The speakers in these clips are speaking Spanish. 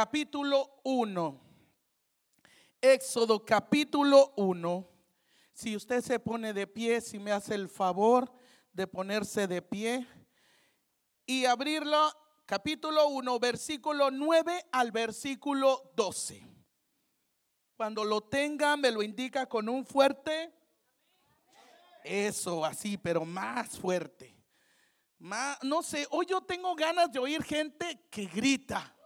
capítulo 1. Éxodo capítulo 1. Si usted se pone de pie, si me hace el favor de ponerse de pie y abrirlo, capítulo 1, versículo 9 al versículo 12. Cuando lo tenga, me lo indica con un fuerte. Eso, así, pero más fuerte. Más, no sé, hoy yo tengo ganas de oír gente que grita.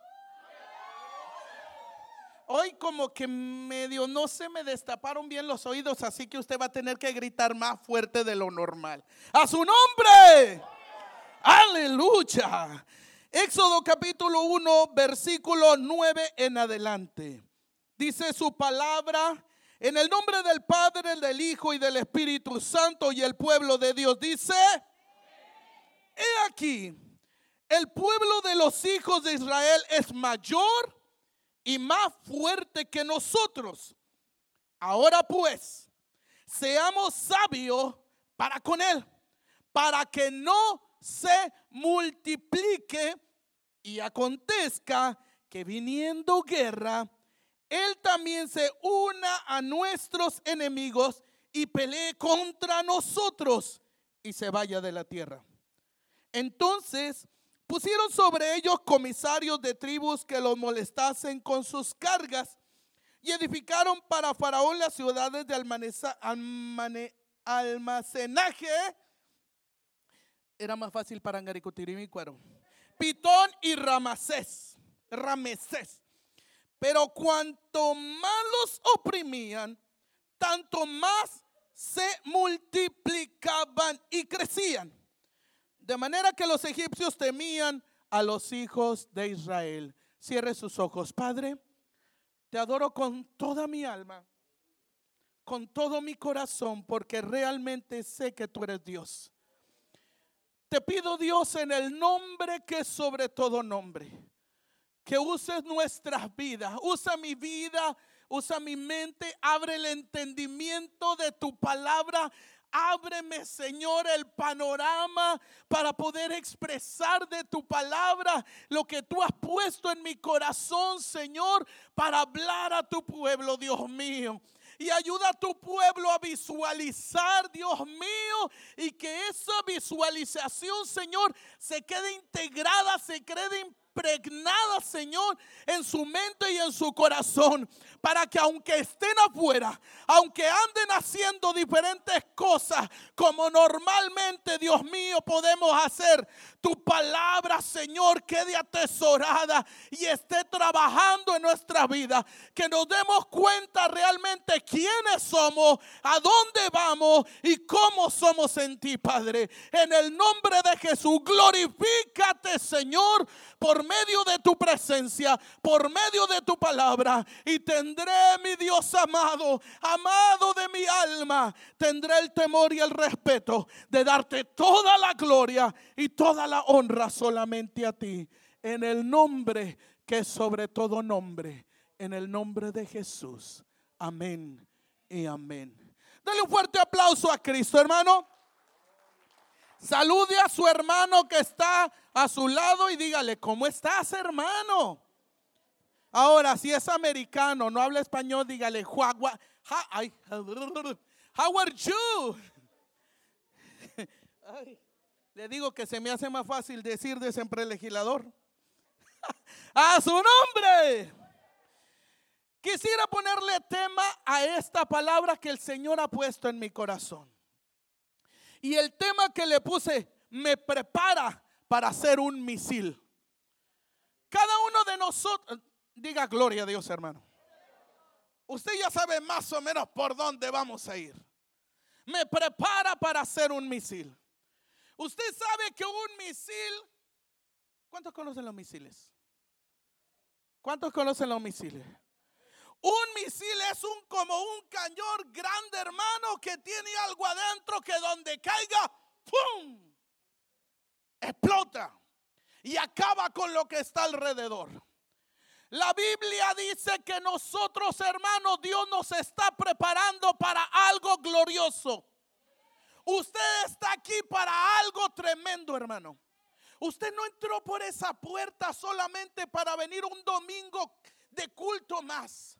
Hoy como que medio no se me destaparon bien los oídos, así que usted va a tener que gritar más fuerte de lo normal. A su nombre. Aleluya. Éxodo capítulo 1, versículo 9 en adelante. Dice su palabra en el nombre del Padre, del Hijo y del Espíritu Santo y el pueblo de Dios dice, he aquí, el pueblo de los hijos de Israel es mayor y más fuerte que nosotros. Ahora pues, seamos sabios para con él, para que no se multiplique y acontezca que viniendo guerra, él también se una a nuestros enemigos y pelee contra nosotros y se vaya de la tierra. Entonces Pusieron sobre ellos comisarios de tribus que los molestasen con sus cargas y edificaron para Faraón las ciudades de almacenaje. Era más fácil para Angaricutirim y Cuero. Pitón y Ramsés. Ramesés. Pero cuanto más los oprimían, tanto más se multiplicaban y crecían. De manera que los egipcios temían a los hijos de Israel. Cierre sus ojos. Padre, te adoro con toda mi alma, con todo mi corazón, porque realmente sé que tú eres Dios. Te pido Dios en el nombre que es sobre todo nombre, que uses nuestras vidas, usa mi vida, usa mi mente, abre el entendimiento de tu palabra Ábreme, Señor, el panorama para poder expresar de tu palabra lo que tú has puesto en mi corazón, Señor, para hablar a tu pueblo, Dios mío. Y ayuda a tu pueblo a visualizar, Dios mío, y que esa visualización, Señor, se quede integrada, se quede impregnada, Señor, en su mente y en su corazón, para que aunque estén afuera, aunque anden haciendo diferentes cosas, como normalmente, Dios mío, podemos hacer, tu palabra, Señor, quede atesorada y esté trabajando en nuestra vida, que nos demos cuenta realmente quiénes somos, a dónde vamos y cómo somos en ti, Padre. En el nombre de Jesús, glorifícate, Señor, por medio de tu presencia, por medio de tu palabra. Y tendré, mi Dios amado, amado de mi alma, tendré el temor y el respeto de darte toda la gloria y toda la honra solamente a ti. En el nombre que es sobre todo nombre, en el nombre de Jesús. Amén y amén. Dale un fuerte aplauso a Cristo, hermano. Salude a su hermano que está a su lado y dígale, ¿cómo estás, hermano? Ahora, si es americano, no habla español, dígale, how, are you? le digo que se me hace más fácil decir de siempre legislador. a su nombre. Quisiera ponerle tema a esta palabra que el Señor ha puesto en mi corazón. Y el tema que le puse me prepara para hacer un misil. Cada uno de nosotros, diga gloria a Dios hermano. Usted ya sabe más o menos por dónde vamos a ir. Me prepara para hacer un misil. Usted sabe que un misil, ¿cuántos conocen los misiles? ¿Cuántos conocen los misiles? Un misil es un como un cañón grande, hermano, que tiene algo adentro que donde caiga, ¡pum! Explota y acaba con lo que está alrededor. La Biblia dice que nosotros, hermanos, Dios nos está preparando para algo glorioso. Usted está aquí para algo tremendo, hermano. Usted no entró por esa puerta solamente para venir un domingo de culto más.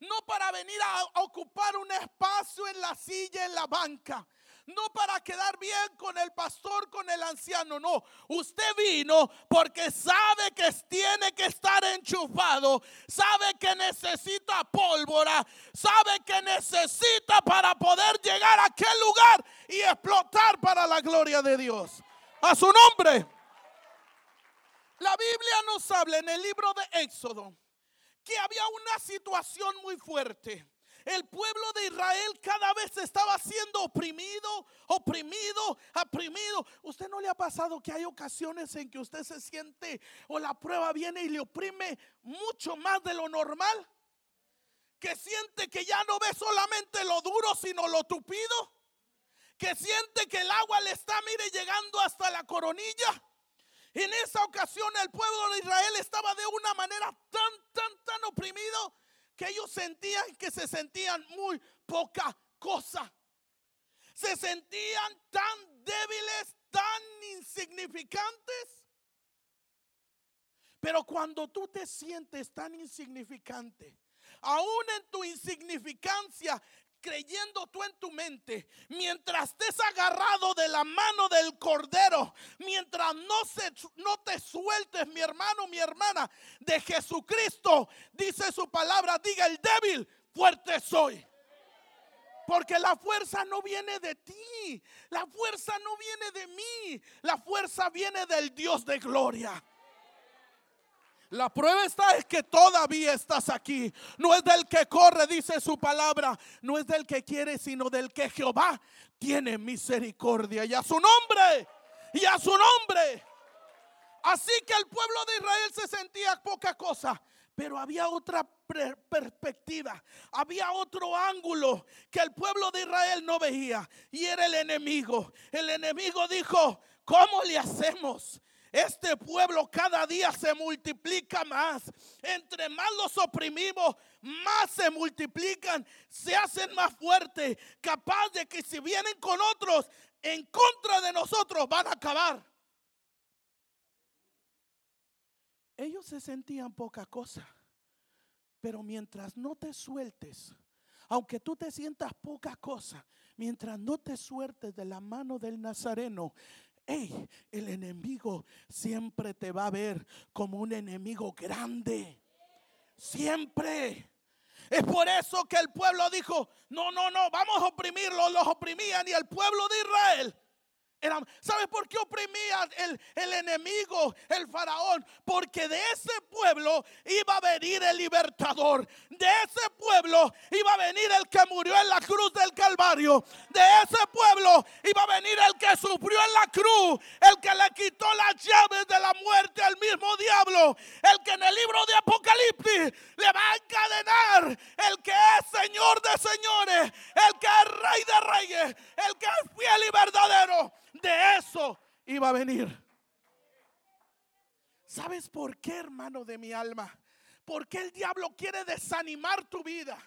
No para venir a ocupar un espacio en la silla, en la banca no para quedar bien con el pastor, con el anciano, no. Usted vino porque sabe que tiene que estar enchufado, sabe que necesita pólvora, sabe que necesita para poder llegar a aquel lugar y explotar para la gloria de Dios. A su nombre. La Biblia nos habla en el libro de Éxodo que había una situación muy fuerte el pueblo de Israel cada vez estaba siendo oprimido, oprimido, oprimido. ¿Usted no le ha pasado que hay ocasiones en que usted se siente o la prueba viene y le oprime mucho más de lo normal? Que siente que ya no ve solamente lo duro, sino lo tupido. Que siente que el agua le está, mire, llegando hasta la coronilla. En esa ocasión el pueblo de Israel estaba de una manera tan, tan, tan oprimido que ellos sentían que se sentían muy poca cosa. Se sentían tan débiles, tan insignificantes. Pero cuando tú te sientes tan insignificante, aún en tu insignificancia, creyendo tú en tu mente, mientras estés agarrado de la mano del cordero, mientras no, se, no te sueltes, mi hermano, mi hermana, de Jesucristo, dice su palabra, diga el débil, fuerte soy. Porque la fuerza no viene de ti, la fuerza no viene de mí, la fuerza viene del Dios de gloria. La prueba está es que todavía estás aquí. No es del que corre, dice su palabra. No es del que quiere, sino del que Jehová tiene misericordia. Y a su nombre, y a su nombre. Así que el pueblo de Israel se sentía poca cosa. Pero había otra perspectiva, había otro ángulo que el pueblo de Israel no veía. Y era el enemigo. El enemigo dijo, ¿cómo le hacemos? Este pueblo cada día se multiplica más. Entre más los oprimimos, más se multiplican, se hacen más fuertes, capaz de que si vienen con otros en contra de nosotros, van a acabar. Ellos se sentían poca cosa, pero mientras no te sueltes, aunque tú te sientas poca cosa, mientras no te sueltes de la mano del Nazareno, el enemigo siempre te va a ver como un enemigo grande. Siempre. Es por eso que el pueblo dijo, no, no, no, vamos a oprimirlos. Los oprimían y el pueblo de Israel ¿Sabes por qué oprimía el, el enemigo, el faraón? Porque de ese pueblo iba a venir el libertador. De ese pueblo iba a venir el que murió en la cruz del Calvario. De ese pueblo iba a venir el que sufrió en la cruz. El que le quitó las llaves de la muerte al mismo diablo. El que en el libro de Apocalipsis le va a encadenar. El que es Señor de señores. El que es Rey de reyes. El que es fiel y verdadero de eso iba a venir. ¿Sabes por qué, hermano de mi alma? Porque el diablo quiere desanimar tu vida.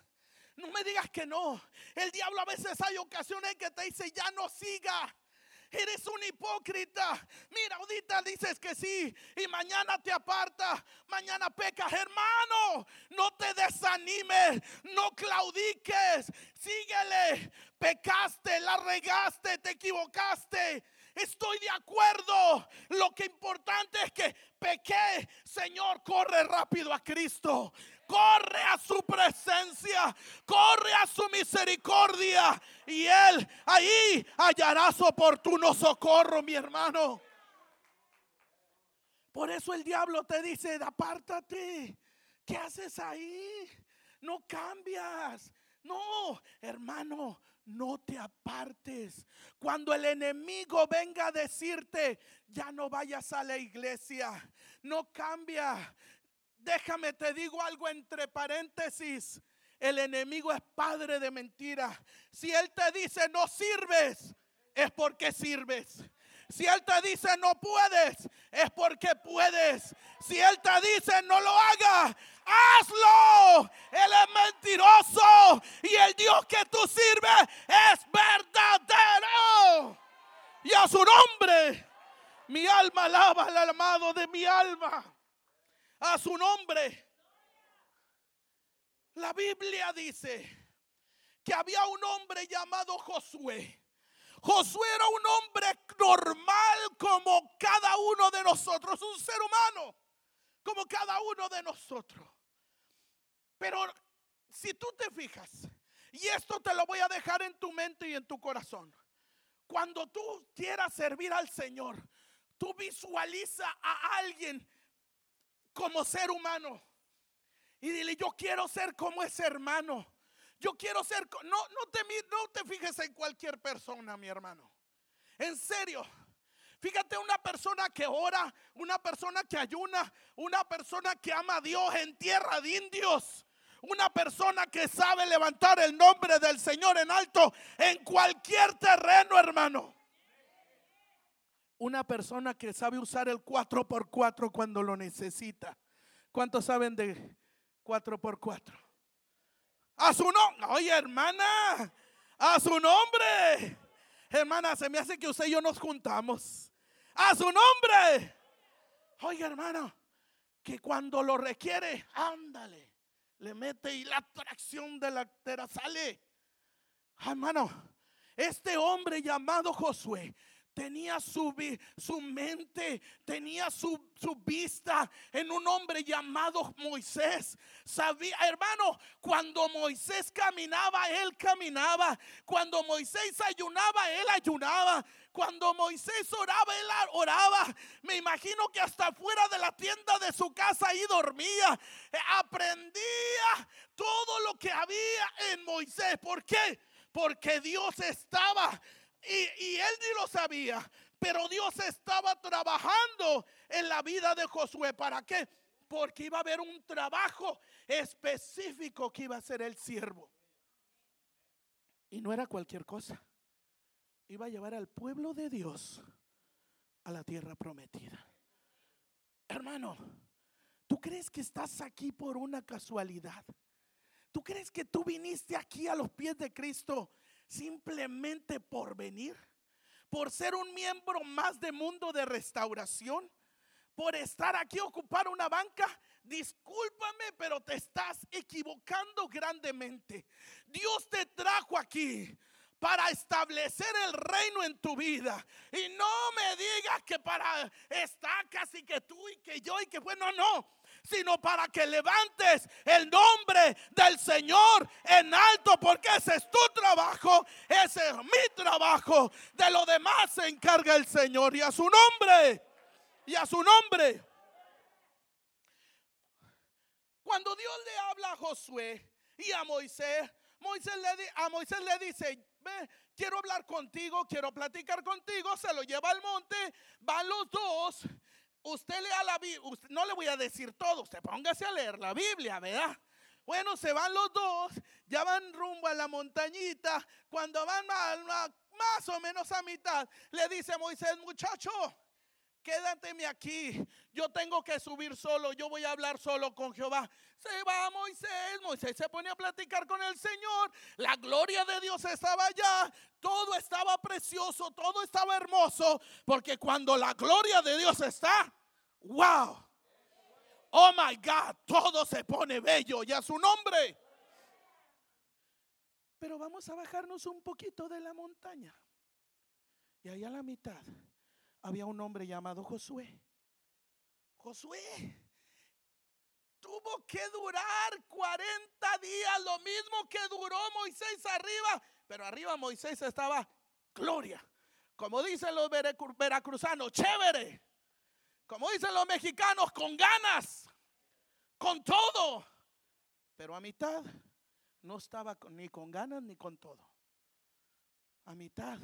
No me digas que no. El diablo a veces hay ocasiones que te dice, ya no siga. Eres un hipócrita. Mira, ahorita dices que sí y mañana te aparta, mañana pecas. Hermano, no te desanimes, no claudiques. Síguele. Pecaste, la regaste, te equivocaste. Estoy de acuerdo. Lo que importante es que pequé. Señor, corre rápido a Cristo. Corre a su presencia. Corre a su misericordia. Y Él ahí hallará su oportuno socorro, mi hermano. Por eso el diablo te dice, apártate. ¿Qué haces ahí? No cambias. No, hermano, no te apartes. Cuando el enemigo venga a decirte, ya no vayas a la iglesia, no cambia. Déjame, te digo algo entre paréntesis. El enemigo es padre de mentira. Si él te dice no sirves, es porque sirves. Si Él te dice no puedes, es porque puedes. Si Él te dice no lo haga, hazlo. Él es mentiroso y el Dios que tú sirves es verdadero. Y a su nombre, Mi alma alaba al amado de mi alma. A su nombre. La Biblia dice que había un hombre llamado Josué. Josué era un hombre normal como cada uno de nosotros, un ser humano como cada uno de nosotros. Pero si tú te fijas, y esto te lo voy a dejar en tu mente y en tu corazón, cuando tú quieras servir al Señor, tú visualiza a alguien como ser humano y dile, yo quiero ser como ese hermano. Yo quiero ser, no, no, te, no te fijes en cualquier persona, mi hermano. En serio. Fíjate una persona que ora, una persona que ayuna, una persona que ama a Dios en tierra de indios. Una persona que sabe levantar el nombre del Señor en alto en cualquier terreno, hermano. Una persona que sabe usar el 4x4 cuando lo necesita. ¿Cuántos saben de 4x4? A su nombre. Oye, hermana. A su nombre. Hermana, se me hace que usted y yo nos juntamos. A su nombre. Oye, hermano. Que cuando lo requiere, ándale. Le mete y la atracción de la tera sale. hermano, este hombre llamado Josué tenía su, su mente, tenía su, su, vista en un hombre llamado Moisés. Sabía, hermano, cuando Moisés caminaba, él caminaba. Cuando Moisés ayunaba, él ayunaba. Cuando Moisés oraba, él oraba. Me imagino que hasta fuera de la tienda de su casa ahí dormía. Eh, aprendía todo lo que había en Moisés. ¿Por qué? Porque Dios estaba y, él ni lo sabía, pero Dios estaba trabajando en la vida de Josué. ¿Para qué? Porque iba a haber un trabajo específico que iba a hacer el siervo. Y no era cualquier cosa. Iba a llevar al pueblo de Dios a la tierra prometida. Hermano, ¿tú crees que estás aquí por una casualidad? ¿Tú crees que tú viniste aquí a los pies de Cristo simplemente por venir, por ser un miembro más de mundo de restauración, por estar aquí ocupar una banca, discúlpame, pero te estás equivocando grandemente. Dios te trajo aquí para establecer el reino en tu vida. Y no me digas que para estar casi que tú y que yo y que bueno, no sino para que levantes el nombre del Señor en alto, porque ese es tu trabajo, ese es mi trabajo. De lo demás se encarga el Señor y a su nombre, y a su nombre. Cuando Dios le habla a Josué y a Moisés, Moisés le, a Moisés le dice, quiero hablar contigo, quiero platicar contigo, se lo lleva al monte, van los dos usted lea la Biblia, no le voy a decir todo, usted póngase a leer la Biblia, ¿verdad? Bueno, se van los dos, ya van rumbo a la montañita. Cuando van más, más o menos a mitad, le dice Moisés, muchacho, quédateme aquí. Yo tengo que subir solo, yo voy a hablar solo con Jehová. Se va Moisés, Moisés se pone a platicar con el Señor. La gloria de Dios estaba allá, todo estaba precioso, todo estaba hermoso, porque cuando la gloria de Dios está, wow. Oh my God, todo se pone bello y a su nombre. Pero vamos a bajarnos un poquito de la montaña. Y allá a la mitad había un hombre llamado Josué. Josué tuvo que durar 40 días, lo mismo que duró Moisés arriba, pero arriba Moisés estaba gloria. Como dicen los veracruzanos, chévere. Como dicen los mexicanos, con ganas, con todo. Pero a mitad no estaba ni con ganas ni con todo. A mitad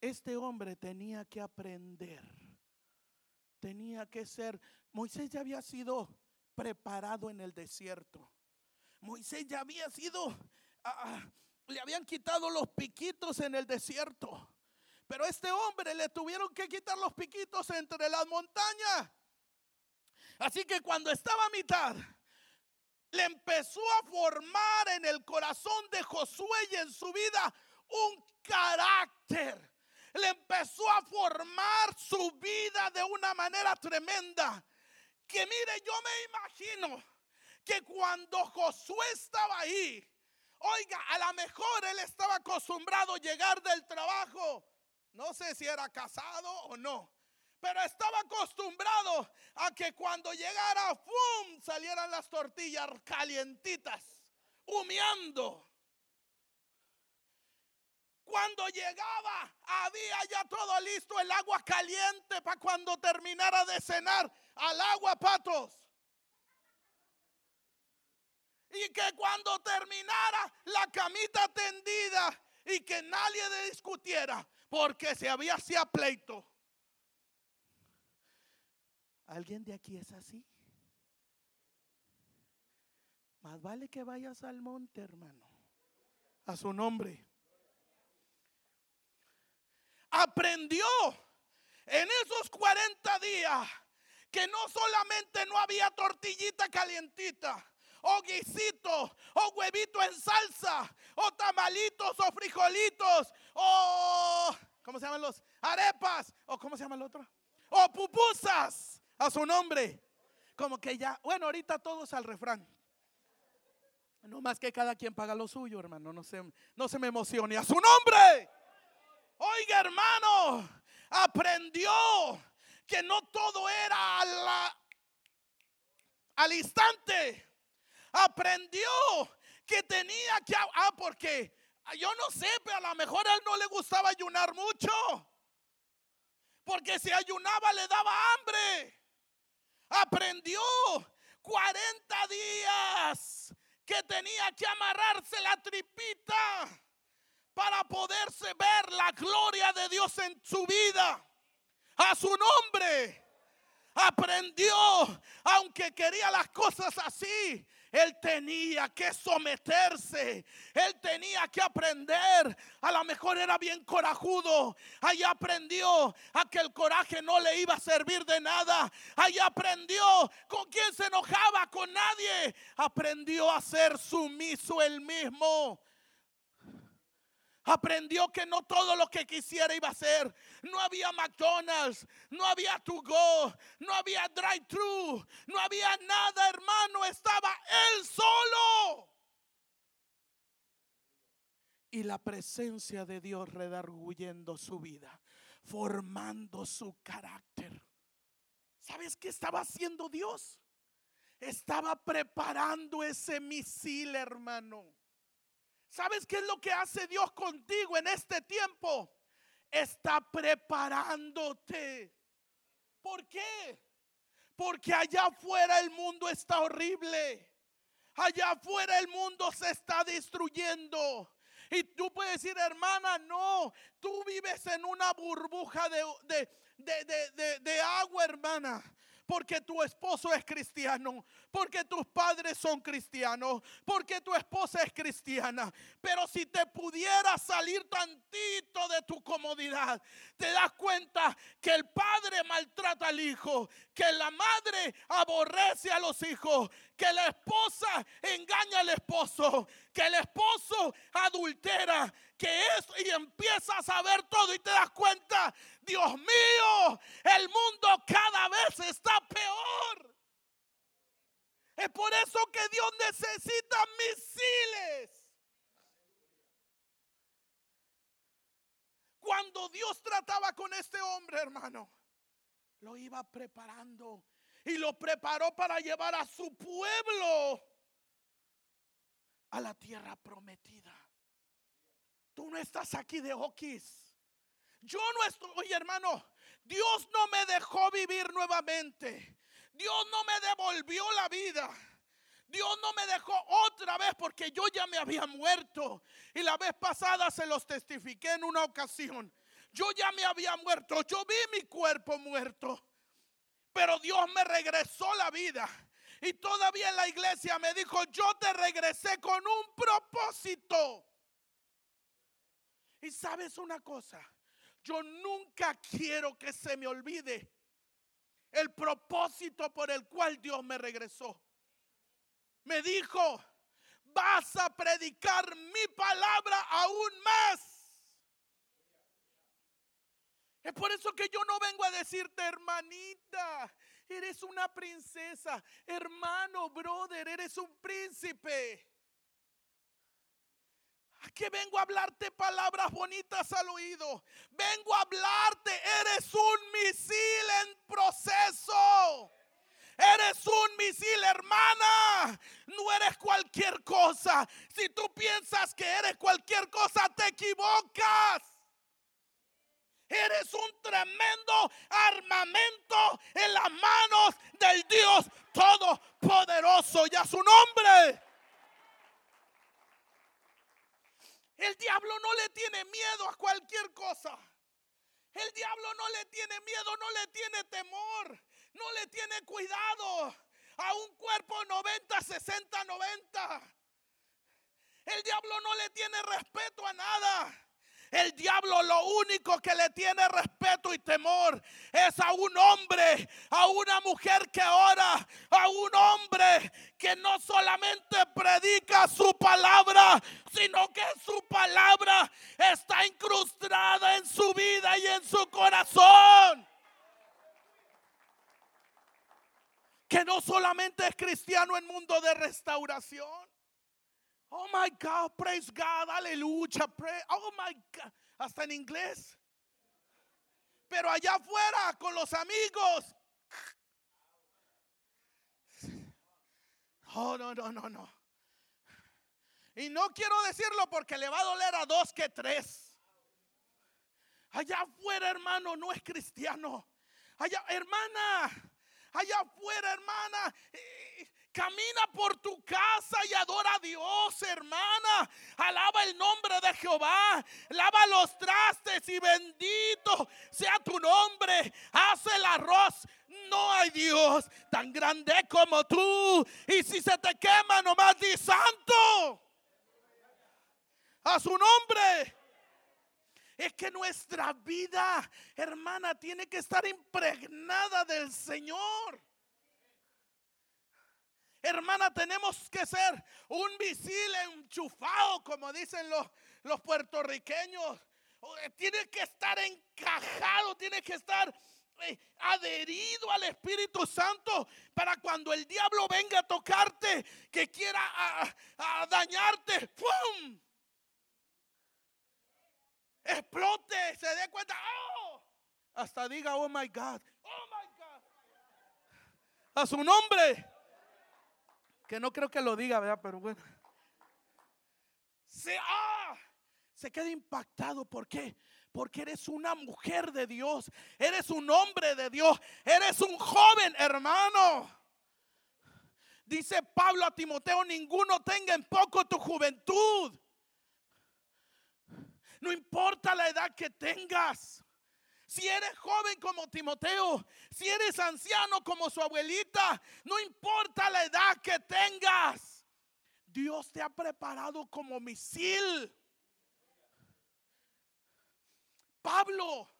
este hombre tenía que aprender, tenía que ser, Moisés ya había sido preparado en el desierto. Moisés ya había sido, ah, ah, le habían quitado los piquitos en el desierto. Pero a este hombre le tuvieron que quitar los piquitos entre las montañas. Así que cuando estaba a mitad, le empezó a formar en el corazón de Josué y en su vida un carácter le empezó a formar su vida de una manera tremenda. Que mire, yo me imagino que cuando Josué estaba ahí, oiga, a lo mejor él estaba acostumbrado a llegar del trabajo. No sé si era casado o no. Pero estaba acostumbrado a que cuando llegara, ¡fum! salieran las tortillas calientitas, humeando. Cuando llegaba, había ya todo listo, el agua caliente para cuando terminara de cenar. Al agua, patos. Y que cuando terminara la camita tendida y que nadie discutiera, porque se había hacía pleito. ¿Alguien de aquí es así? Más vale que vayas al monte, hermano. A su nombre. Aprendió en esos 40 días que no solamente no había tortillita calientita, o guisito, o huevito en salsa, o tamalitos, o frijolitos, o, ¿cómo se llaman los? Arepas, o ¿cómo se llama el otro? O pupusas a su nombre. Como que ya, bueno, ahorita todos al refrán. No más que cada quien paga lo suyo, hermano. No se, no se me emocione. A su nombre. Oiga, hermano, aprendió que no todo era al instante. Aprendió que tenía que, ah, porque yo no sé, pero a lo mejor a él no le gustaba ayunar mucho. Porque si ayunaba le daba hambre aprendió 40 días que tenía que amarrarse la tripita para poderse ver la gloria de Dios en su vida. A su nombre aprendió, aunque quería las cosas así, él tenía que someterse. Él tenía que aprender. A lo mejor era bien corajudo. Ahí aprendió a que el coraje no le iba a servir de nada. Ahí aprendió con quién se enojaba, con nadie. Aprendió a ser sumiso él mismo. Aprendió que no todo lo que quisiera iba a ser. No había McDonald's, no había To Go, no había Drive Thru, no había nada, hermano. Estaba él solo. Y la presencia de Dios redarguyendo su vida, formando su carácter. ¿Sabes qué estaba haciendo Dios? Estaba preparando ese misil, hermano. ¿Sabes qué es lo que hace Dios contigo en este tiempo? Está preparándote. ¿Por qué? Porque allá afuera el mundo está horrible. Allá afuera el mundo se está destruyendo. Y tú puedes decir, hermana, no, tú vives en una burbuja de, de, de agua, hermana porque tu esposo es cristiano, porque tus padres son cristianos, porque tu esposa es cristiana. Pero si te pudiera salir tantito de tu comodidad, te das cuenta que el padre maltrata al hijo, que la madre aborrece a los hijos, que la esposa engaña al esposo, que el esposo adultera, que es y empiezas a ver todo y te das cuenta, Dios mío, el mundo cada vez está peor. Es por eso que Dios necesita misiles. Cuando Dios trataba con este hombre, hermano, lo iba preparando y lo preparó para llevar a su pueblo a la tierra prometida. Tú no estás aquí de Oquis. Yo no estoy, hermano, Dios no me dejó vivir nuevamente. Dios no me devolvió la vida. Dios no me dejó otra vez porque yo ya me había muerto. Y la vez pasada se los testifiqué en una ocasión. Yo ya me había muerto. Yo vi mi cuerpo muerto. Pero Dios me regresó la vida. Y todavía en la iglesia me dijo, yo te regresé con un propósito. Y sabes una cosa, yo nunca quiero que se me olvide el propósito por el cual Dios me regresó. Me dijo, vas a predicar mi palabra aún más. Es por eso que yo no vengo a decirte, hermanita, eres una princesa, hermano, brother, eres un príncipe. Aquí vengo a hablarte palabras bonitas al oído. Vengo a hablarte, eres un misil en proceso. Eres un misil, hermana. No eres cualquier cosa. Si tú piensas que eres cualquier cosa, te equivocas. Eres un tremendo armamento en las manos del Dios Todopoderoso y a su nombre. El diablo no le tiene miedo a cualquier cosa. El diablo no le tiene miedo, no le tiene temor, no le tiene cuidado a un cuerpo 90, 60, 90. El diablo no le tiene respeto a nada. El diablo lo único que le tiene respeto y temor es a un hombre, a una mujer que ora, a un hombre que no solamente predica su palabra, sino que su palabra está incrustada en su vida y en su corazón. Que no solamente es cristiano en mundo de restauración Oh my God, praise God, aleluya, oh my God, hasta en inglés. Pero allá afuera con los amigos. Oh, no, no, no, no. Y no quiero decirlo porque le va a doler a dos que tres. Allá afuera, hermano, no es cristiano. Allá, hermana, allá afuera, hermana. Camina por tu casa y adora a Dios, hermana. Alaba el nombre de Jehová. Lava los trastes y bendito sea tu nombre. Haz el arroz. No hay Dios tan grande como tú. Y si se te quema, nomás di santo. A su nombre. Es que nuestra vida, hermana, tiene que estar impregnada del Señor. Hermana, tenemos que ser un misil enchufado, como dicen los, los puertorriqueños. Eh, tiene que estar encajado, tiene que estar eh, adherido al Espíritu Santo para cuando el diablo venga a tocarte, que quiera a, dañarte, ¡pum! Explote, se dé cuenta, ¡oh! Hasta diga, oh my God, oh my God. A su nombre. Que no creo que lo diga, ¿verdad? Pero bueno. Se, ah, se queda impactado. ¿Por qué? Porque eres una mujer de Dios. Eres un hombre de Dios. Eres un joven hermano. Dice Pablo a Timoteo, ninguno tenga en poco tu juventud. No importa la edad que tengas. Si eres joven como Timoteo, si eres anciano como su abuelita, no importa la edad que tengas, Dios te ha preparado como misil. Pablo,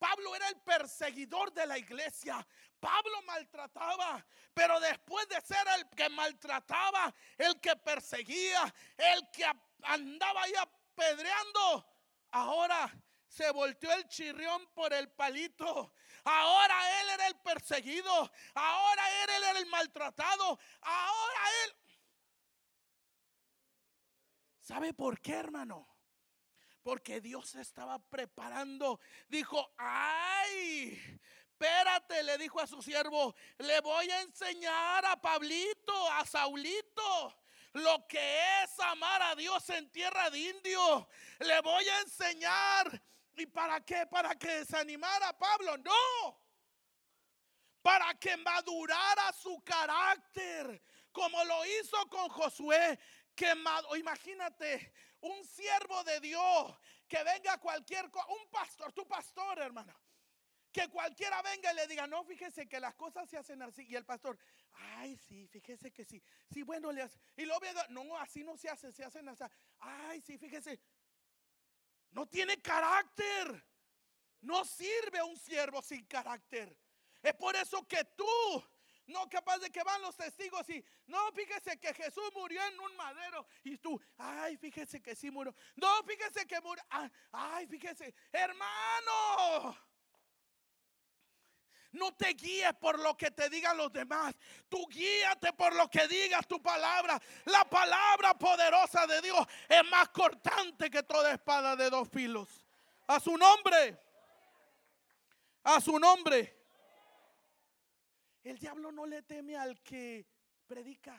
Pablo era el perseguidor de la iglesia. Pablo maltrataba, pero después de ser el que maltrataba, el que perseguía, el que andaba ahí apedreando, ahora se volteó el chirrión por el palito. Ahora él era el perseguido. Ahora él era el maltratado. Ahora él... ¿Sabe por qué, hermano? Porque Dios estaba preparando. Dijo, ay, espérate, le dijo a su siervo, le voy a enseñar a Pablito, a Saulito lo que es amar a Dios en tierra de indio. Le voy a enseñar ¿Y para qué? ¿Para que desanimara a Pablo? No. Para que madurara su carácter, como lo hizo con Josué. Que imagínate, un siervo de Dios que venga cualquier un pastor, tu pastor, hermano. Que cualquiera venga y le diga, no, fíjese que las cosas se hacen así. Y el pastor, ay, sí, fíjese que sí. Sí, bueno, le hace. Y luego, no, así no se hace, se hacen así. Ay, sí, fíjese. No tiene carácter. No sirve un siervo sin carácter. Es por eso que tú, no capaz de que van los testigos y, no, fíjese que Jesús murió en un madero. Y tú, ay, fíjese que sí murió. No, fíjese que murió. Ay, fíjese, hermano. No te guíes por lo que te digan los demás. Tú guíate por lo que digas tu palabra. La palabra poderosa de Dios es más cortante que toda espada de dos filos. A su nombre. A su nombre. El diablo no le teme al que predica.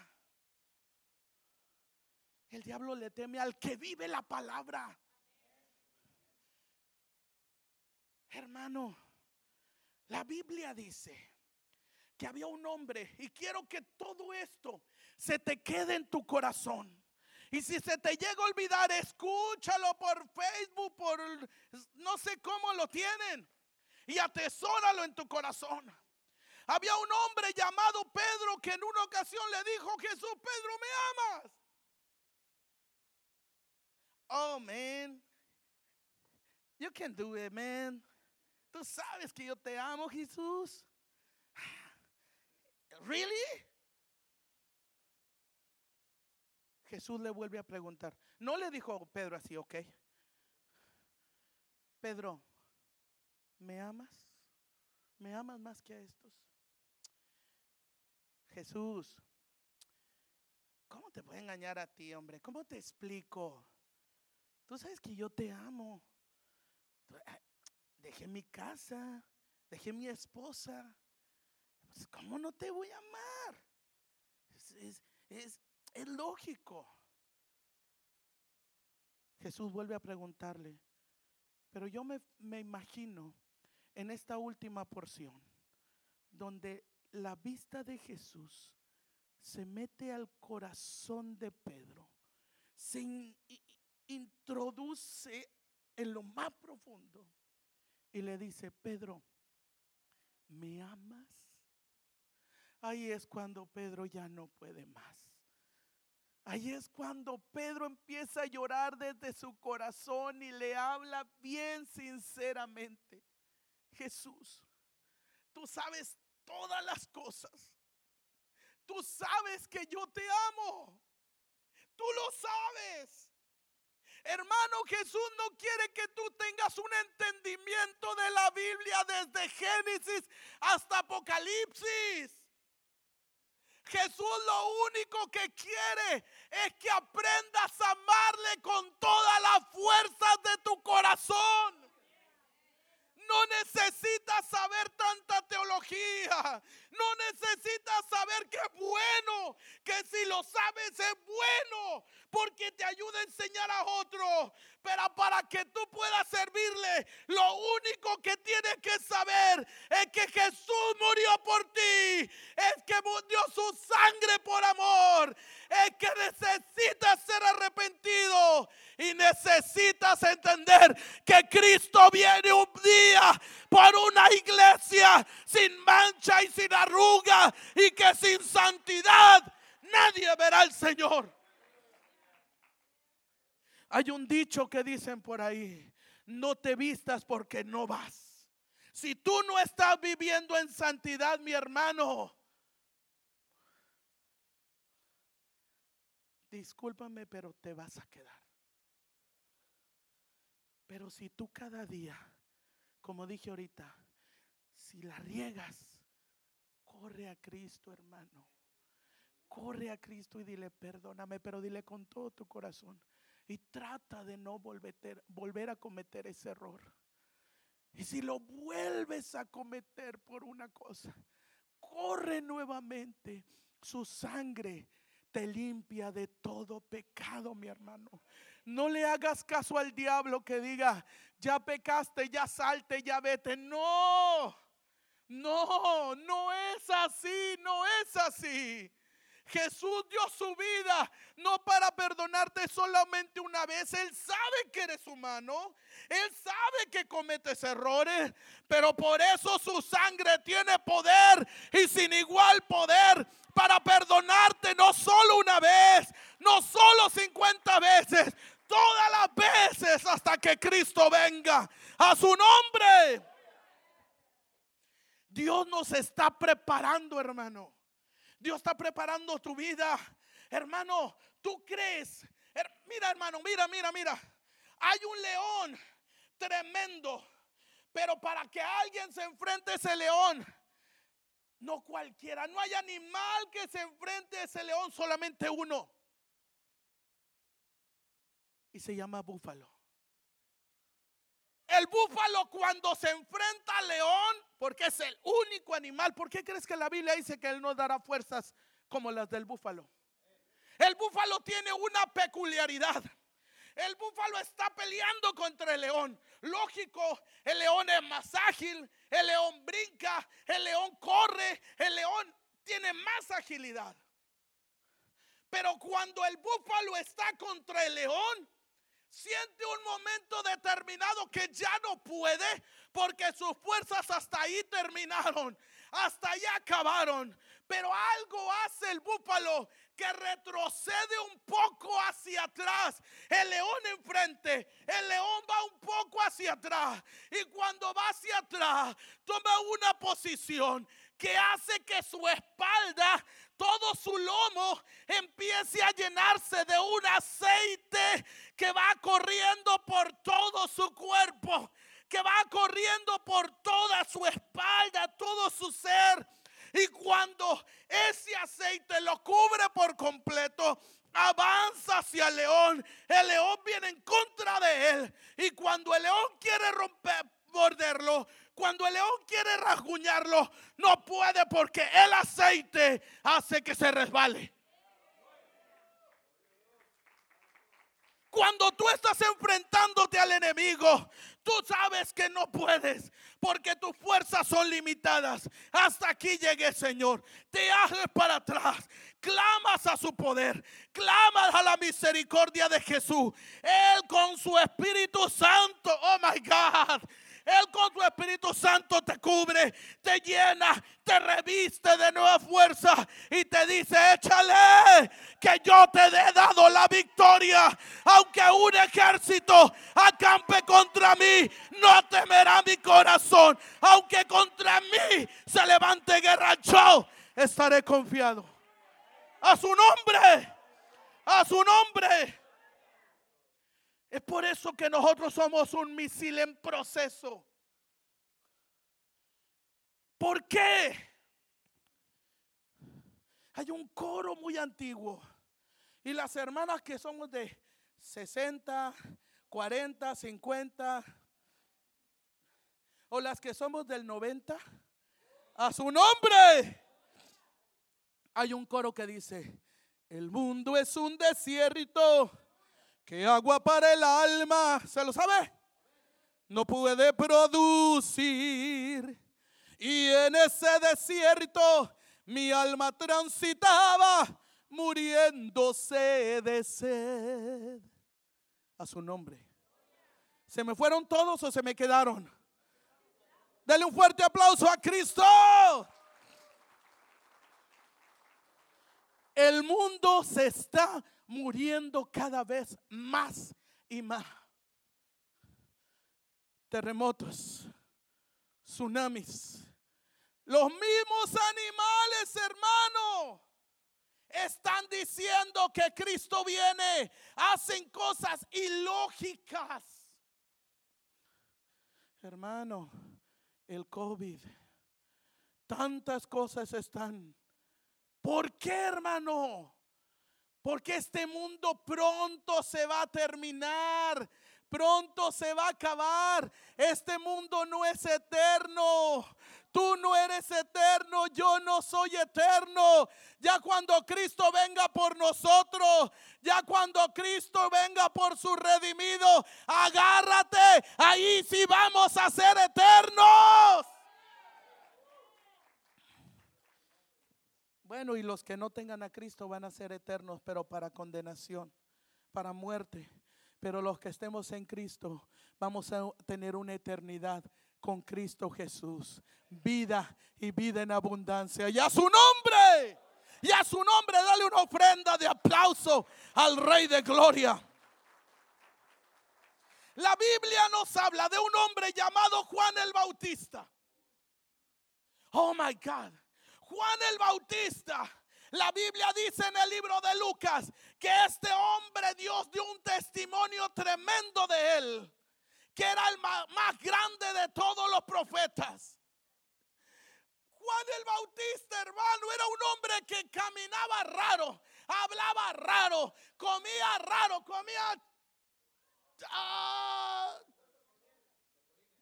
El diablo le teme al que vive la palabra. Hermano, la Biblia dice que había un hombre y quiero que todo esto se te quede en tu corazón. Y si se te llega a olvidar, escúchalo por Facebook, por no sé cómo lo tienen. Y atesóralo en tu corazón. Había un hombre llamado Pedro que en una ocasión le dijo, Jesús, Pedro, ¿me amas? Oh, man. You can do it, man. Tú sabes que yo te amo, Jesús. ¿Really? Jesús le vuelve a preguntar. No le dijo Pedro así, ok. Pedro, ¿me amas? ¿Me amas más que a estos? Jesús, ¿cómo te voy a engañar a ti, hombre? ¿Cómo te explico? Tú sabes que yo te amo. Dejé mi casa, dejé mi esposa. Pues, ¿Cómo no te voy a amar? Es, lógico. Jesús vuelve a preguntarle, pero yo me, me imagino en esta última porción, donde la vista de Jesús se mete al corazón de Pedro, se introduce en lo más profundo y le dice, Pedro, ¿me amas? Ahí es cuando Pedro ya no puede más. Ahí es cuando Pedro empieza a llorar desde su corazón y le habla bien sinceramente. Jesús, tú sabes todas las cosas. Tú sabes que yo te amo. Tú lo sabes. Hermano, Jesús no quiere que tú tengas un entendimiento de la Biblia desde Génesis hasta Apocalipsis. Jesús lo único que quiere es que aprendas a amarle con todas las fuerzas de tu corazón. No necesitas saber tanta teología. No necesitas saber que es bueno. Que si lo sabes es bueno. Porque te ayuda a enseñar a otro. Pero para que tú puedas servirle, lo único que tienes que saber es que Jesús murió por ti. Es que dio su sangre por amor. Es que necesitas ser arrepentido. Y necesitas entender que Cristo viene un día por una iglesia sin mancha y sin arruga y que sin santidad nadie verá al Señor. Hay un dicho que dicen por ahí, no te vistas porque no vas. Si tú no estás viviendo en santidad, mi hermano, discúlpame, pero te vas a quedar. Pero si tú cada día, como dije ahorita, si la riegas, corre a Cristo, hermano. Corre a Cristo y dile, perdóname, pero dile con todo tu corazón. Y trata de no volver, a cometer ese error. Y si lo vuelves a cometer por una cosa, corre nuevamente. Su sangre te limpia de todo pecado, mi hermano. No le hagas caso al diablo que diga, ya pecaste, ya salte, ya vete. No, no, no es así, no es así. Jesús dio su vida no para perdonarte solamente una vez. Él sabe que eres humano. Él sabe que cometes errores. Pero por eso su sangre tiene poder y sin igual poder para perdonarte no solo una vez, no solo 50 veces, todas las veces hasta que Cristo venga. A su nombre. Dios nos está preparando, hermano. Dios está preparando tu vida. Hermano, tú crees. Mira, hermano, mira, mira, mira. Hay un león tremendo. Pero para que alguien se enfrente a ese león, No cualquiera, no hay animal que se enfrente a ese león, solamente uno. Y se llama búfalo. El búfalo cuando se enfrenta al león, porque es el único animal, ¿por qué crees que la Biblia dice que él no dará fuerzas como las del búfalo? El búfalo tiene una peculiaridad. El búfalo está peleando contra el león. Lógico, el león es más ágil, el león brinca, el león corre, el león tiene más agilidad. Pero cuando el búfalo está contra el león, siente un momento determinado que ya no puede porque sus fuerzas hasta ahí terminaron, hasta ahí acabaron. Pero algo hace el búfalo que retrocede un poco hacia atrás. El león enfrente, el león va un poco hacia atrás. Y cuando va hacia atrás, toma una posición que hace que su espalda, todo su lomo empiece a llenarse de un aceite que va corriendo por todo su cuerpo, que va corriendo por toda su espalda, todo su ser. Y cuando ese aceite lo cubre por completo, avanza hacia el león. El león viene en contra de él. Y cuando el león quiere romper, morderlo, cuando el león quiere rasguñarlo, no puede porque el aceite hace que se resbale. Cuando tú estás enfrentándote al enemigo, tú sabes que no puedes porque tus fuerzas son limitadas. Hasta aquí llegué, Señor. Te haces para atrás. Clamas a su poder. Clamas a la misericordia de Jesús. Él con su Espíritu Santo. Oh my God él con su Espíritu Santo te cubre, te llena, te reviste de nueva fuerza y te dice, échale, que yo te he dado la victoria. Aunque un ejército acampe contra mí, no temerá mi corazón. Aunque contra mí se levante guerra, yo estaré confiado. A su nombre, a su nombre. Es por eso que nosotros somos un misil en proceso. ¿Por qué? Hay un coro muy antiguo. Y las hermanas que somos de 60, 40, 50, o las que somos del 90, a su nombre. Hay un coro que dice, el mundo es un desierto que agua para el alma, ¿se lo sabe? No puede producir. Y en ese desierto mi alma transitaba muriéndose de sed. A su nombre. ¿Se me fueron todos o se me quedaron? Dale un fuerte aplauso a Cristo. El mundo se está muriendo cada vez más y más. Terremotos, tsunamis, los mismos animales, hermano, están diciendo que Cristo viene, hacen cosas ilógicas. Hermano, el COVID, tantas cosas están. ¿Por qué, hermano? Porque este mundo pronto se va a terminar. Pronto se va a acabar. Este mundo no es eterno. Tú no eres eterno, yo no soy eterno. Ya cuando Cristo venga por nosotros, ya cuando Cristo venga por su redimido, agárrate. Ahí sí vamos a ser eternos. Bueno, y los que no tengan a Cristo van a ser eternos, pero para condenación, para muerte. Pero los que estemos en Cristo vamos a tener una eternidad con Cristo Jesús. Vida y vida en abundancia. Y a su nombre, y a su nombre, dale una ofrenda de aplauso al Rey de Gloria. La Biblia nos habla de un hombre llamado Juan el Bautista. Oh my God. Juan el Bautista. La Biblia dice en el libro de Lucas que este hombre Dios dio un testimonio tremendo de él, que era el más, grande de todos los profetas. Juan el Bautista, hermano, era un hombre que caminaba raro, hablaba raro, comía raro, comía ah,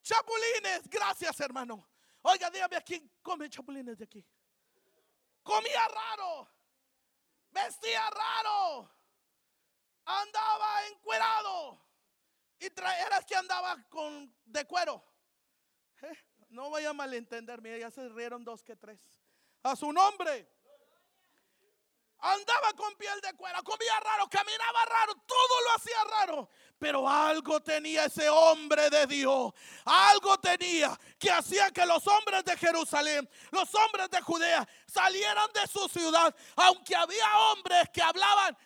chapulines. Gracias, hermano. Oiga, dígame a quién come chapulines de aquí. Comía raro, vestía raro, andaba encuerado y traeras que andaba con de cuero. Eh, no voy a malentenderme, ya se rieron dos que tres. A su nombre. Andaba con piel de cuero, comía raro, caminaba raro, todo lo hacía raro. Pero algo tenía ese hombre de Dios. Algo tenía que hacía que los hombres de Jerusalén, los hombres de Judea, salieran de su ciudad. Aunque había hombres que hablaban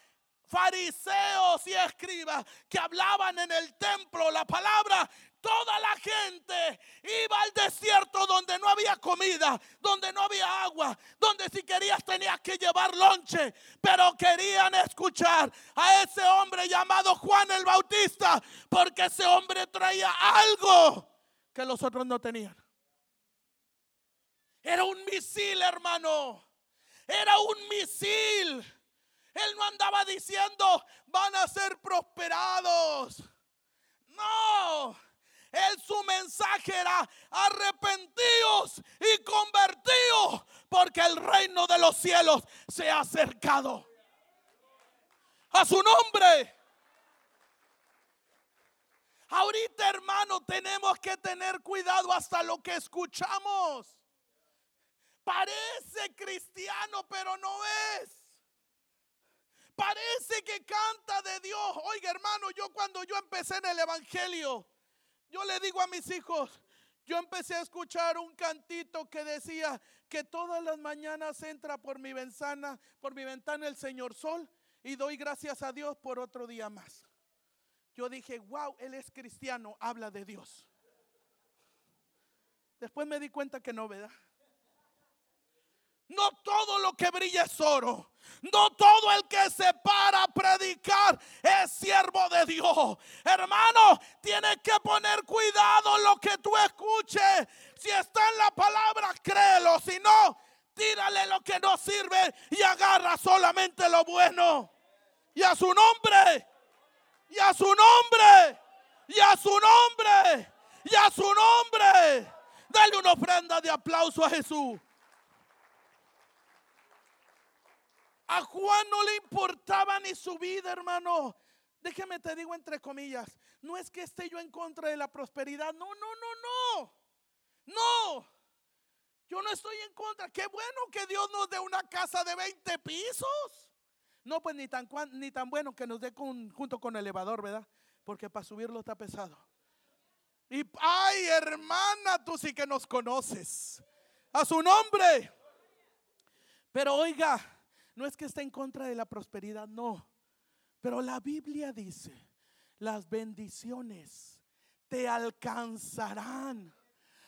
fariseos y escribas que hablaban en el templo la palabra, toda la gente iba al desierto donde no había comida, donde no había agua, donde si querías tenías que llevar lonche, pero querían escuchar a ese hombre llamado Juan el Bautista, porque ese hombre traía algo que los otros no tenían. Era un misil, hermano. Era un misil. Él no andaba diciendo, van a ser prosperados. No. Él su mensaje era arrepentidos y convertidos porque el reino de los cielos se ha acercado. A su nombre. Ahorita, hermano, tenemos que tener cuidado hasta lo que escuchamos. Parece cristiano, pero no es. Parece que canta de Dios. Oiga, hermano, yo cuando yo empecé en el Evangelio, yo le digo a mis hijos, yo empecé a escuchar un cantito que decía que todas las mañanas entra por mi ventana, por mi ventana el Señor Sol y doy gracias a Dios por otro día más. Yo dije, wow, él es cristiano, habla de Dios. Después me di cuenta que no, ¿verdad? No todo lo que brilla es oro. No todo el que se para a predicar es siervo de Dios. Hermano, tienes que poner cuidado lo que tú escuches. Si está en la palabra, créelo. Si no, tírale lo que no sirve y agarra solamente lo bueno. Y a su nombre, y a su nombre, y a su nombre, y a su nombre. Dale una ofrenda de aplauso a Jesús. A Juan no le importaba ni su vida, hermano. Déjeme te digo entre comillas, no es que esté yo en contra de la prosperidad. No, no, no, no. No. Yo no estoy en contra. Qué bueno que Dios nos dé una casa de 20 pisos. No, pues ni tan, ni tan bueno que nos dé junto con el elevador, ¿verdad? Porque para subirlo está pesado. Y, ay, hermana, tú sí que nos conoces. A su nombre. Pero oiga, no es que esté en contra de la prosperidad, no. Pero la Biblia dice, las bendiciones te alcanzarán.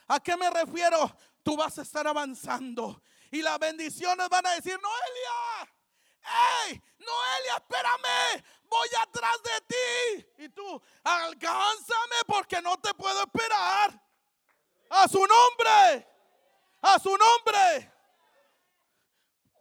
¿A qué me refiero? Tú vas a estar avanzando y las bendiciones van a decir, Noelia, hey, Noelia, espérame, voy atrás de ti. Y tú, alcánzame porque no te puedo esperar. A su nombre, a su nombre.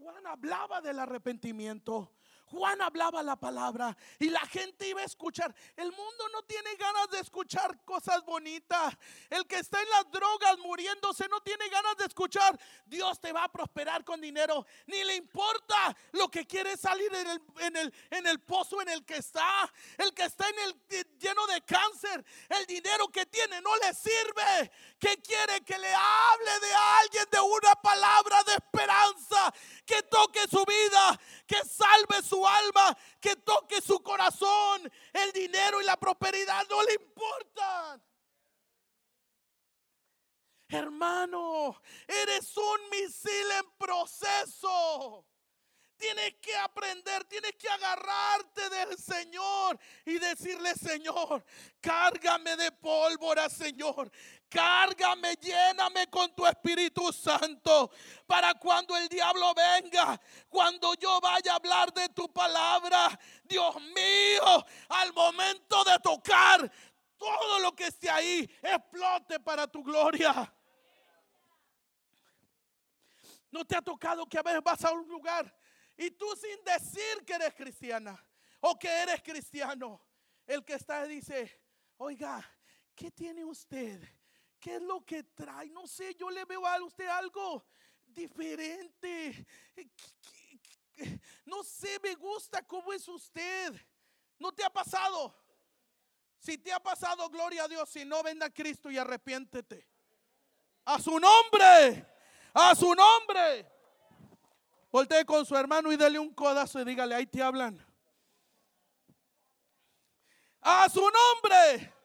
Juan hablaba del arrepentimiento. Juan hablaba la palabra y la gente iba a escuchar. El mundo no tiene ganas de escuchar cosas bonitas. El que está en las drogas muriéndose no tiene ganas de escuchar. Dios te va a prosperar con dinero. Ni le importa lo que quiere salir en el, pozo en el que está. El que está en el lleno de cáncer. El dinero que tiene no le sirve. Que quiere que le hable de alguien de una palabra de esperanza. Que toque su vida. Que salve su alma, que toque su corazón. El dinero y la prosperidad no le importan. Hermano, eres un misil en proceso. Tienes que aprender, tienes que agarrarte del Señor y decirle, Señor, cárgame de pólvora, Señor. Cárgame, lléname con tu Espíritu Santo para cuando el diablo venga, cuando yo vaya a hablar de tu palabra, Dios mío, al momento de tocar, todo lo que esté ahí explote para tu gloria. ¿No te ha tocado que a veces vas a un lugar y tú sin decir que eres cristiana o que eres cristiano, el que está dice, oiga, ¿qué tiene usted? ¿Qué es lo que trae? No sé, yo le veo a usted algo diferente. No sé, me gusta cómo es usted. ¿No te ha pasado? Si te ha pasado, gloria a Dios. Si no, venda a Cristo y arrepiéntete. A su nombre. A su nombre. Voltee con su hermano y dele un codazo y dígale, ahí te hablan. A su nombre.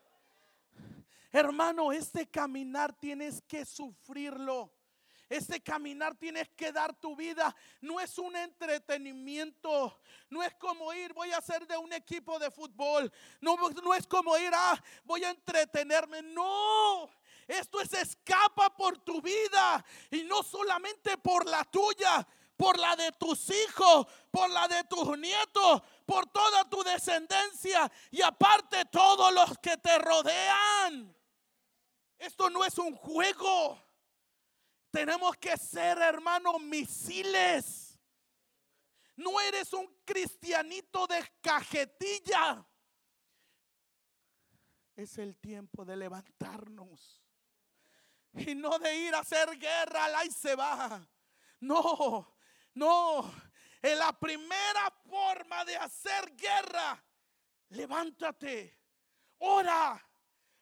Hermano, este caminar tienes que sufrirlo. Este caminar tienes que dar tu vida. No es un entretenimiento. No es como ir, voy a ser de un equipo de fútbol. No, no es como ir, ah, voy a entretenerme. No. Esto es escapa por tu vida y no solamente por la tuya, por la de tus hijos, por la de tus nietos, por toda tu descendencia y aparte todos los que te rodean. Esto no es un juego. Tenemos que ser, hermanos, misiles. No eres un cristianito de cajetilla. Es el tiempo de levantarnos. Y no de ir a hacer guerra, la y se va. No, no. En la primera forma de hacer guerra, levántate, ora,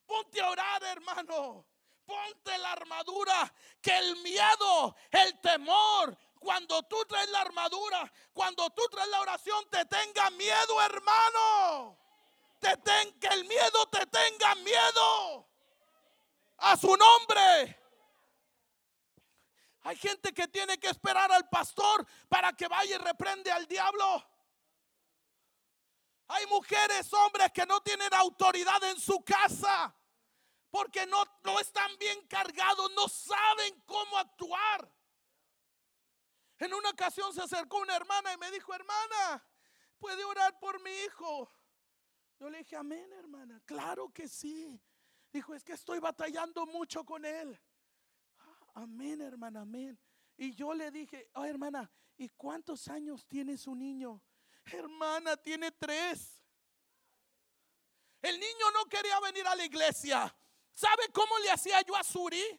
ponte a orar, hermano ponte la armadura, que el miedo, el temor, cuando tú traes la armadura, cuando tú traes la oración, te tenga miedo, hermano. Te que el miedo te tenga miedo. A su nombre. Hay gente que tiene que esperar al pastor para que vaya y reprende al diablo. Hay mujeres, hombres que no tienen autoridad en su casa porque no, no están bien cargados, no saben cómo actuar. En una ocasión se acercó una hermana y me dijo, hermana, ¿puede orar por mi hijo? Yo le dije, amén, hermana, claro que sí. Dijo, es que estoy batallando mucho con él. Ah, amén, hermana, amén. Y yo le dije, oh, hermana, ¿y cuántos años tiene su niño? Hermana, tiene tres. El niño no quería venir a la iglesia. ¿Sabe cómo le hacía yo a Suri?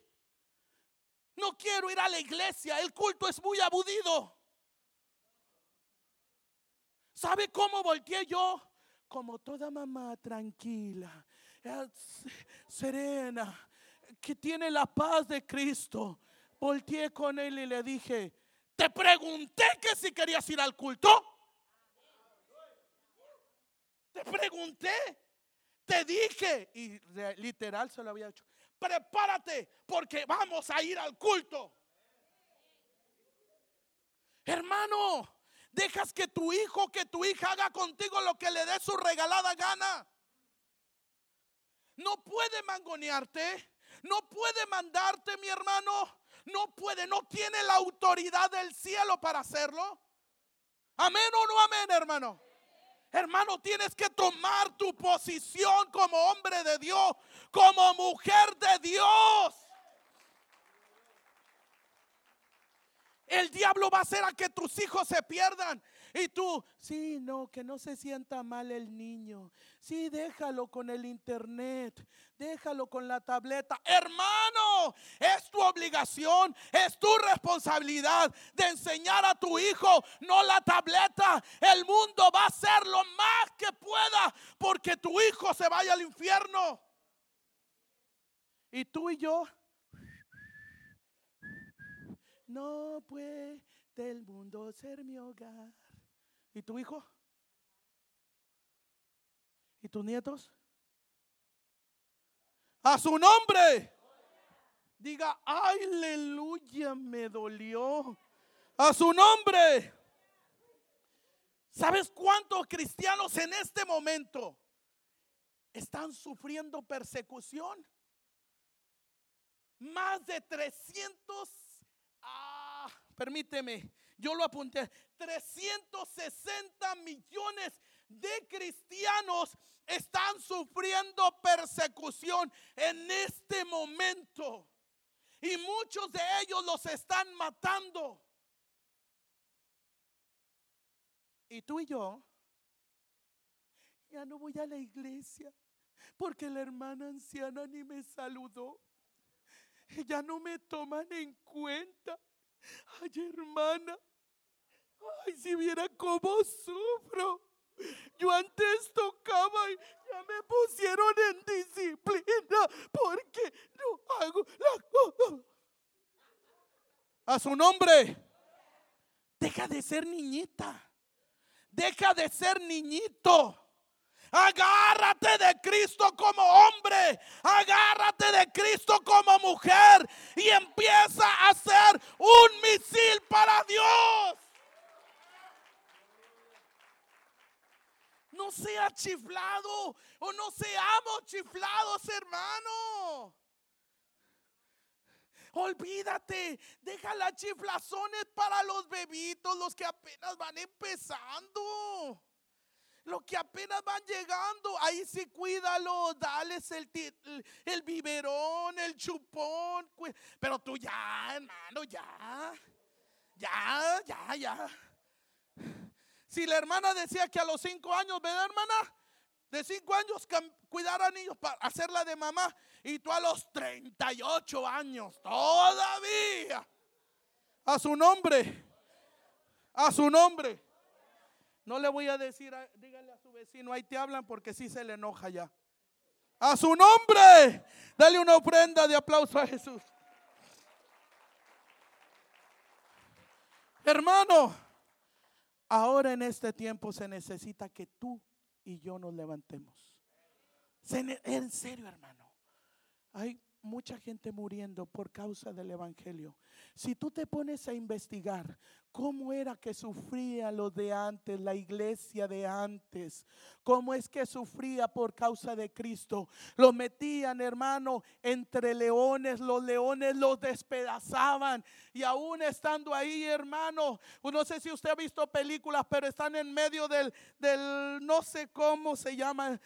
No quiero ir a la iglesia, el culto es muy abudido. ¿Sabe cómo volteé yo? Como toda mamá tranquila, eh, serena, que tiene la paz de Cristo. Volteé con él y le dije, te pregunté que si querías ir al culto. Te pregunté te dije, y literal se lo había hecho, prepárate porque vamos a ir al culto. Hermano, dejas que tu hijo, que tu hija haga contigo lo que le dé su regalada gana. No puede mangonearte, no puede mandarte, mi hermano, no puede, no tiene la autoridad del cielo para hacerlo. Amén o no amén, hermano. Hermano, tienes que tomar tu posición como hombre de Dios, como mujer de Dios. El diablo va a hacer a que tus hijos se pierdan. Y tú, sí, no, que no se sienta mal el niño. Sí, déjalo con el internet, déjalo con la tableta. Hermano, es tu obligación, es tu responsabilidad de enseñar a tu hijo, no la tableta. El mundo va a hacer lo más que pueda porque tu hijo se vaya al infierno. Y tú y yo, no puede el mundo ser mi hogar. ¿Y tu hijo? ¿Y tus nietos? A su nombre. Diga, aleluya, me dolió. A su nombre. ¿Sabes cuántos cristianos en este momento están sufriendo persecución? Más de 300, ah, permíteme, yo lo apunté, 360 millones de cristianos están sufriendo persecución en este momento. Y muchos de ellos los están matando. Y tú y yo, ya no voy a la iglesia porque la hermana anciana ni me saludó. Ya no me toman en cuenta. Ay, hermana, ay, si viera cómo sufro. Yo antes tocaba y ya me pusieron en disciplina porque no hago la A su nombre. Deja de ser niñita. Deja de ser niñito. Agárrate de Cristo como hombre. Agárrate de Cristo como mujer. Y empieza a ser un misil para Dios. No sea chiflado o no seamos chiflados, hermano. Olvídate, deja las chiflazones para los bebitos, los que apenas van empezando. Los que apenas van llegando, ahí sí cuídalo, dales el, el, biberón, el chupón. Pero tú ya, hermano, ya. Ya, ya, ya. Si la hermana decía que a los cinco años, ¿verdad, hermana? De cinco años cuidar a niños para hacerla de mamá. Y tú a los 38 años, todavía. A su nombre. A su nombre. No le voy a decir, dígale a su vecino, ahí te hablan porque sí se le enoja ya. A su nombre. Dale una ofrenda de aplauso a Jesús. Hermano, ahora en este tiempo se necesita que tú y yo nos levantemos. En serio, hermano. Hay mucha gente muriendo por causa del Evangelio. Si tú te pones a investigar cómo era que sufría lo de antes, la iglesia de antes, cómo es que sufría por causa de Cristo, lo metían, hermano, entre leones, los leones los despedazaban y aún estando ahí, hermano, no sé si usted ha visto películas, pero están en medio del, del no sé cómo se llama,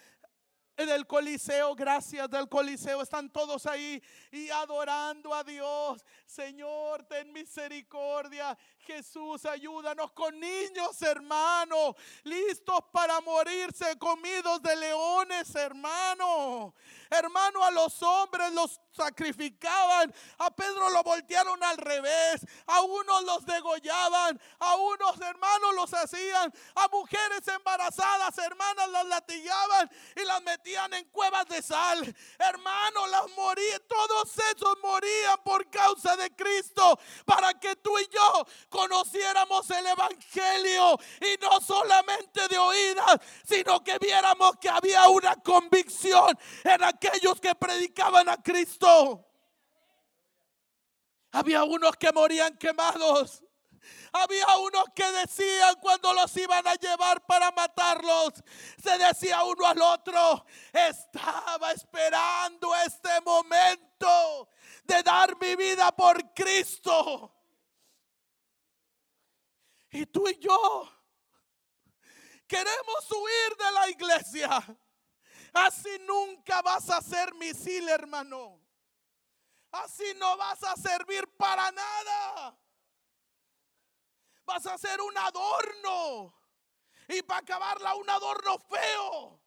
en el Coliseo, gracias del Coliseo, están todos ahí y adorando a Dios. Señor, ten misericordia. Jesús, ayúdanos con niños, hermano, listos para morirse, comidos de leones, hermano. Hermano, a los hombres los sacrificaban, a Pedro lo voltearon al revés, a unos los degollaban, a unos hermanos los hacían, a mujeres embarazadas, hermanas las latigaban y las metían en cuevas de sal. Hermano, las morían, todos esos morían por causa de Cristo, para que tú y yo conociéramos el Evangelio y no solamente de oídas, sino que viéramos que había una convicción en aquellos que predicaban a Cristo. Había unos que morían quemados. Había unos que decían cuando los iban a llevar para matarlos, se decía uno al otro, estaba esperando este momento de dar mi vida por Cristo. Y tú y yo queremos huir de la iglesia. Así nunca vas a ser misil, hermano. Así no vas a servir para nada. Vas a ser un adorno. Y para acabarla, un adorno feo.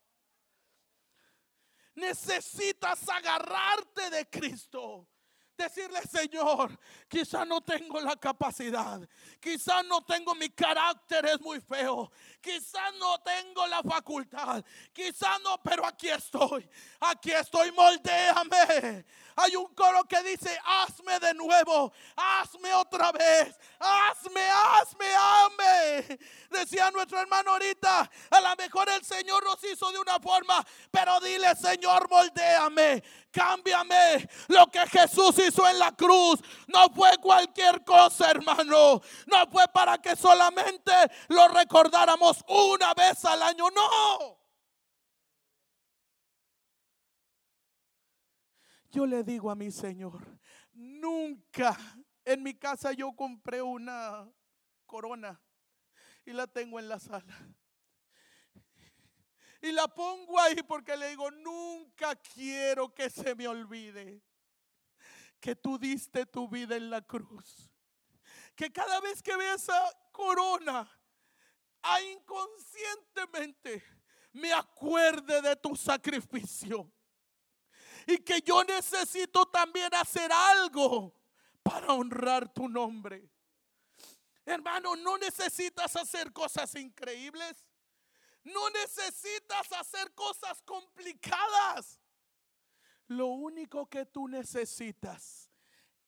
Necesitas agarrarte de Cristo. Decirle, Señor, quizá no tengo la capacidad, quizá no tengo mi carácter, es muy feo, quizá no tengo la facultad, quizá no, pero aquí estoy, aquí estoy, moldéame. Hay un coro que dice, hazme de nuevo, hazme otra vez, hazme, hazme, hazme. Decía nuestro hermano ahorita, a lo mejor el Señor nos hizo de una forma, pero dile, Señor, moldéame, cámbiame. Lo que Jesús hizo en la cruz no fue cualquier cosa, hermano. No fue para que solamente lo recordáramos una vez al año, no. Yo le digo a mi Señor, nunca en mi casa yo compré una corona y la tengo en la sala. Y la pongo ahí porque le digo, nunca quiero que se me olvide que tú diste tu vida en la cruz. Que cada vez que vea esa corona, a inconscientemente me acuerde de tu sacrificio. Y que yo necesito también hacer algo para honrar tu nombre. Hermano, no necesitas hacer cosas increíbles. No necesitas hacer cosas complicadas. Lo único que tú necesitas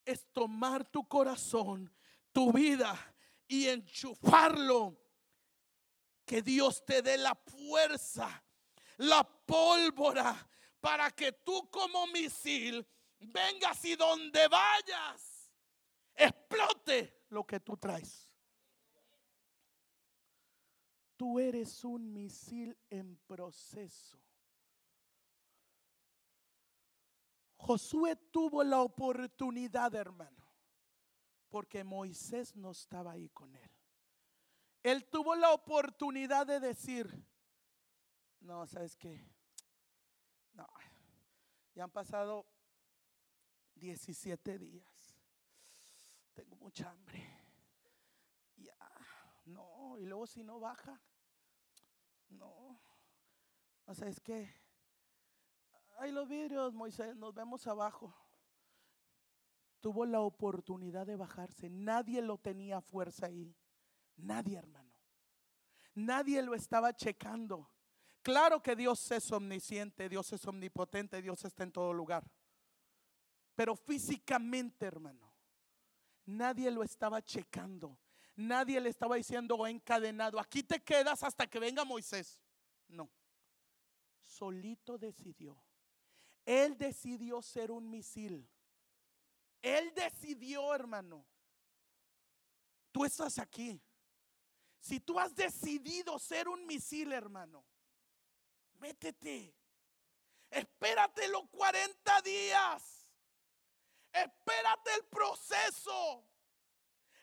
es tomar tu corazón, tu vida y enchufarlo. Que Dios te dé la fuerza, la pólvora, para que tú como misil vengas y donde vayas, explote lo que tú traes. Tú eres un misil en proceso. Josué tuvo la oportunidad, hermano, porque Moisés no estaba ahí con él. Él tuvo la oportunidad de decir, no, ¿sabes qué? No, ya han pasado 17 días. Tengo mucha hambre. Ya, no, y luego si no baja, no. O sea, es que hay los vidrios, Moisés, nos vemos abajo. Tuvo la oportunidad de bajarse. Nadie lo tenía fuerza ahí. Nadie, hermano. Nadie lo estaba checando. Claro que Dios es omnisciente, Dios es omnipotente, Dios está en todo lugar. Pero físicamente, hermano, nadie lo estaba checando. Nadie le estaba diciendo encadenado, aquí te quedas hasta que venga Moisés. No, solito decidió. Él decidió ser un misil. Él decidió, hermano. Tú estás aquí. Si tú has decidido ser un misil, hermano, métete. Espérate los 40 días. Espérate el proceso.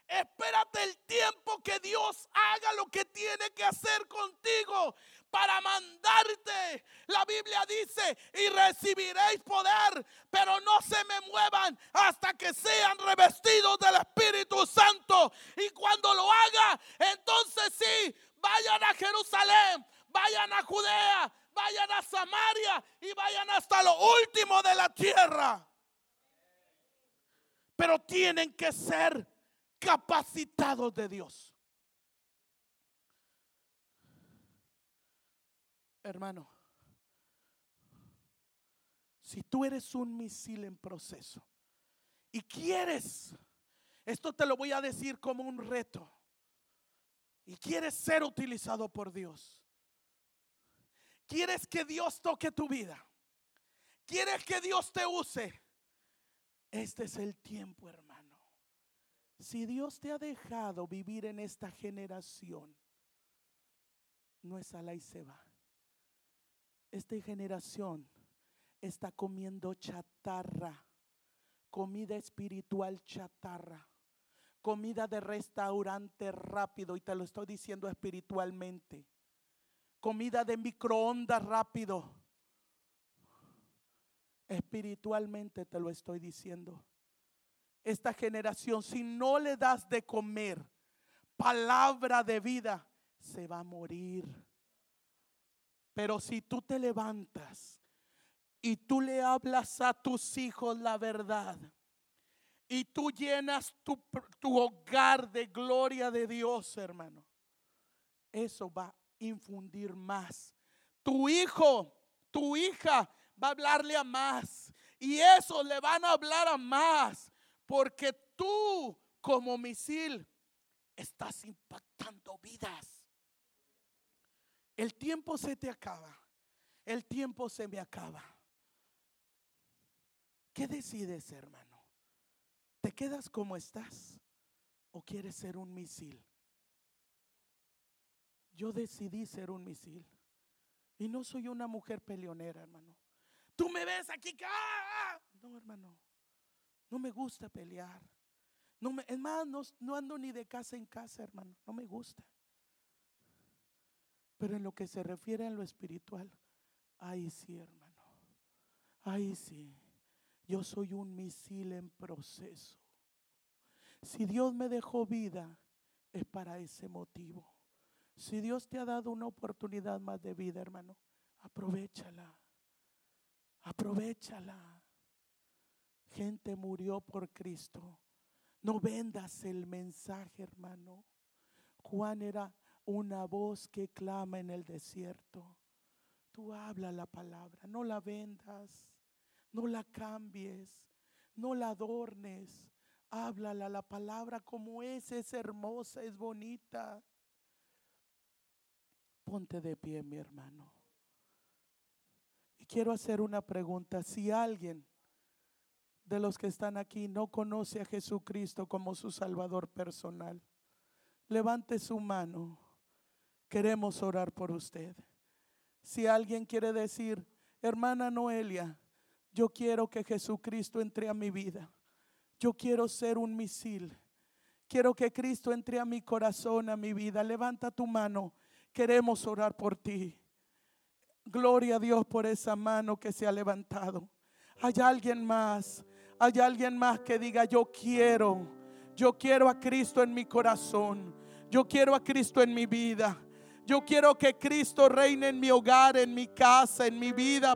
Espérate el tiempo que Dios haga lo que tiene que hacer contigo para mandarte. La Biblia dice, y recibiréis poder, pero no se me muevan hasta que sean revestidos del Espíritu Santo. Y cuando lo haga, entonces sí, vayan a Jerusalén, vayan a Judea, vayan a Samaria y vayan hasta lo último de la tierra. Pero tienen que ser capacitados de Dios. Hermano, si tú eres un misil en proceso y quieres, esto te lo voy a decir como un reto, y quieres ser utilizado por Dios, quieres que Dios toque tu vida, quieres que Dios te use, este es el tiempo, hermano. Si Dios te ha dejado vivir en esta generación, no es ala y se va. Esta generación está comiendo chatarra, comida espiritual chatarra, comida de restaurante rápido, y te lo estoy diciendo espiritualmente, comida de microondas rápido, espiritualmente te lo estoy diciendo esta generación, si no le das de comer palabra de vida, se va a morir. Pero si tú te levantas y tú le hablas a tus hijos la verdad, y tú llenas tu, tu, hogar de gloria de Dios, hermano. Eso va a infundir más. Tu hijo, tu hija va a hablarle a más. Y eso le van a hablar a más. Porque tú como misil estás impactando vidas. El tiempo se te acaba. El tiempo se me acaba. ¿Qué decides, hermano? ¿Te quedas como estás o quieres ser un misil? Yo decidí ser un misil. Y no soy una mujer peleonera, hermano. Tú me ves aquí. ¡ah! No, hermano. No me gusta pelear. No me, es más, no, ando ni de casa en casa, hermano. No me gusta. Pero en lo que se refiere a lo espiritual, ahí sí, hermano. Ahí sí. Yo soy un misil en proceso. Si Dios me dejó vida, es para ese motivo. Si Dios te ha dado una oportunidad más de vida, hermano, aprovechala. Aprovechala. Gente murió por Cristo. No vendas el mensaje, hermano. Juan era una voz que clama en el desierto. Tú habla la palabra, no la vendas, no la cambies, no la adornes. Háblala la palabra como es, es hermosa, es bonita. Ponte de pie, mi hermano. Y quiero hacer una pregunta. Si alguien de los que están aquí no conoce a Jesucristo como su Salvador personal, levante su mano. Queremos orar por usted. Si alguien quiere decir, hermana Noelia, yo quiero que Jesucristo entre a mi vida. Yo quiero ser un misil. Quiero que Cristo entre a mi corazón, a mi vida. Levanta tu mano. Queremos orar por ti. Gloria a Dios por esa mano que se ha levantado. Hay alguien más. Hay alguien más que diga, yo quiero. Yo quiero a Cristo en mi corazón. Yo quiero a Cristo en mi vida. Yo quiero que Cristo reine en mi hogar, en mi casa, en mi vida.